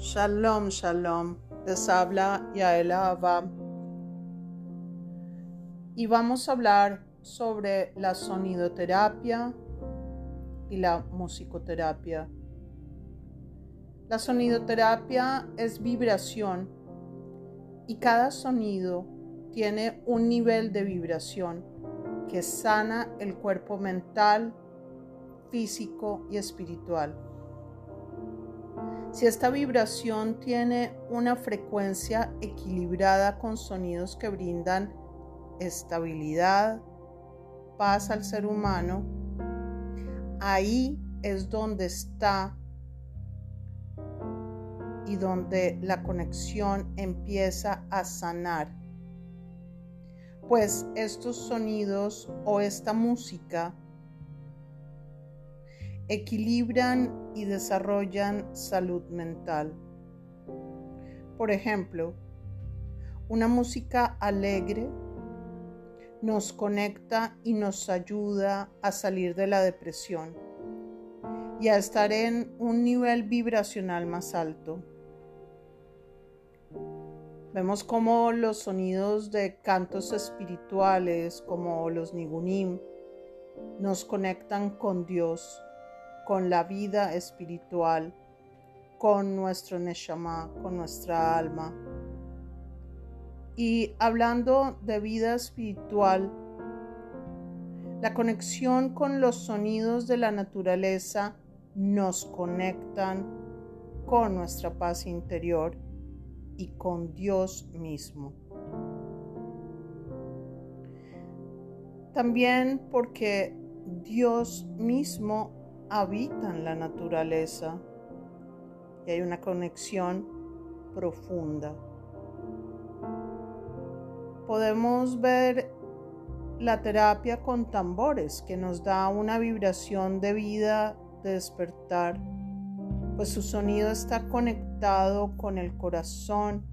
Shalom, shalom. Les habla Yaela Abba. Y vamos a hablar sobre la sonidoterapia y la musicoterapia. La sonidoterapia es vibración y cada sonido tiene un nivel de vibración que sana el cuerpo mental, físico y espiritual. Si esta vibración tiene una frecuencia equilibrada con sonidos que brindan estabilidad, paz al ser humano, ahí es donde está y donde la conexión empieza a sanar. Pues estos sonidos o esta música equilibran y desarrollan salud mental. Por ejemplo, una música alegre nos conecta y nos ayuda a salir de la depresión y a estar en un nivel vibracional más alto. Vemos como los sonidos de cantos espirituales como los nigunim nos conectan con Dios con la vida espiritual, con nuestro neshama, con nuestra alma. Y hablando de vida espiritual, la conexión con los sonidos de la naturaleza nos conectan con nuestra paz interior y con Dios mismo. También porque Dios mismo habitan la naturaleza y hay una conexión profunda. Podemos ver la terapia con tambores que nos da una vibración de vida, de despertar, pues su sonido está conectado con el corazón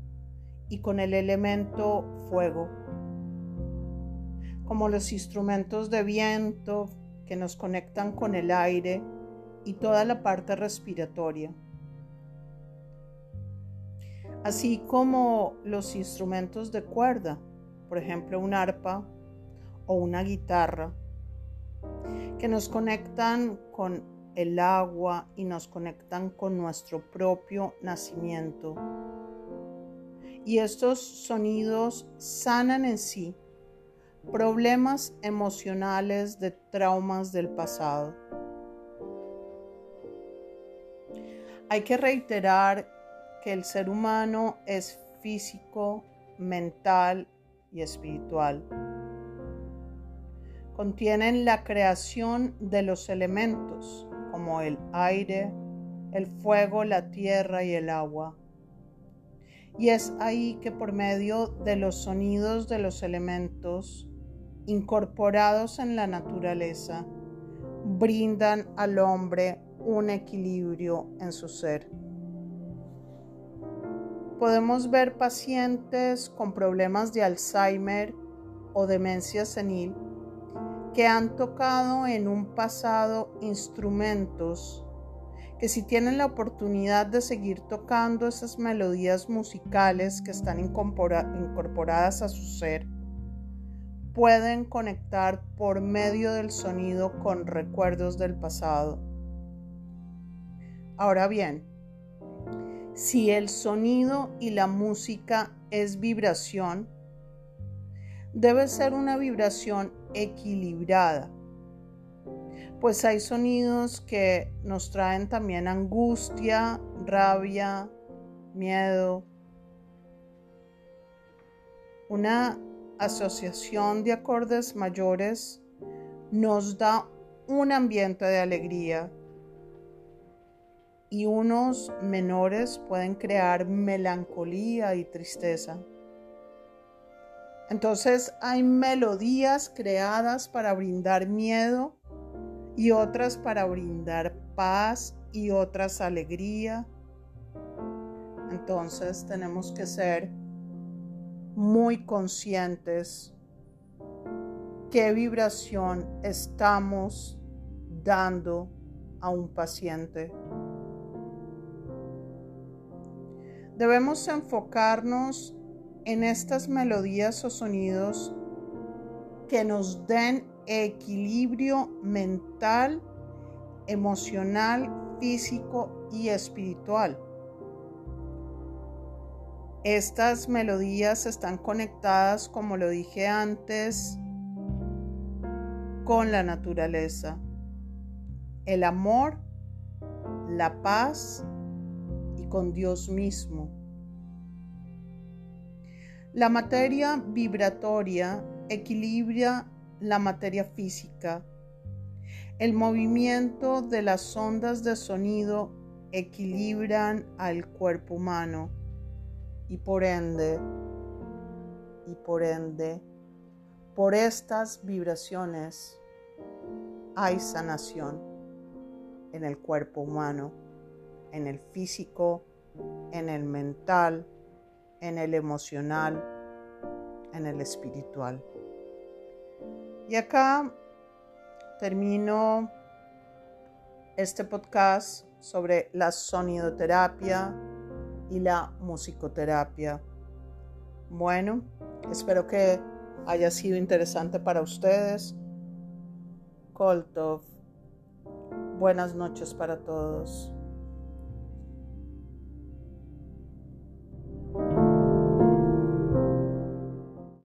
y con el elemento fuego, como los instrumentos de viento que nos conectan con el aire y toda la parte respiratoria. Así como los instrumentos de cuerda, por ejemplo un arpa o una guitarra, que nos conectan con el agua y nos conectan con nuestro propio nacimiento. Y estos sonidos sanan en sí problemas emocionales de traumas del pasado. Hay que reiterar que el ser humano es físico, mental y espiritual. Contienen la creación de los elementos como el aire, el fuego, la tierra y el agua. Y es ahí que por medio de los sonidos de los elementos incorporados en la naturaleza, brindan al hombre un equilibrio en su ser. Podemos ver pacientes con problemas de Alzheimer o demencia senil que han tocado en un pasado instrumentos que si tienen la oportunidad de seguir tocando esas melodías musicales que están incorporadas a su ser, pueden conectar por medio del sonido con recuerdos del pasado. Ahora bien, si el sonido y la música es vibración, debe ser una vibración equilibrada, pues hay sonidos que nos traen también angustia, rabia, miedo. Una asociación de acordes mayores nos da un ambiente de alegría y unos menores pueden crear melancolía y tristeza. Entonces hay melodías creadas para brindar miedo y otras para brindar paz y otras alegría. Entonces tenemos que ser muy conscientes qué vibración estamos dando a un paciente. Debemos enfocarnos en estas melodías o sonidos que nos den equilibrio mental, emocional, físico y espiritual. Estas melodías están conectadas, como lo dije antes, con la naturaleza, el amor, la paz y con Dios mismo. La materia vibratoria equilibra la materia física. El movimiento de las ondas de sonido equilibran al cuerpo humano y por ende, y por ende, por estas vibraciones hay sanación en el cuerpo humano, en el físico, en el mental, en el emocional, en el espiritual. Y acá termino este podcast sobre la sonidoterapia y la musicoterapia. Bueno, espero que haya sido interesante para ustedes. Koltov. Buenas noches para todos.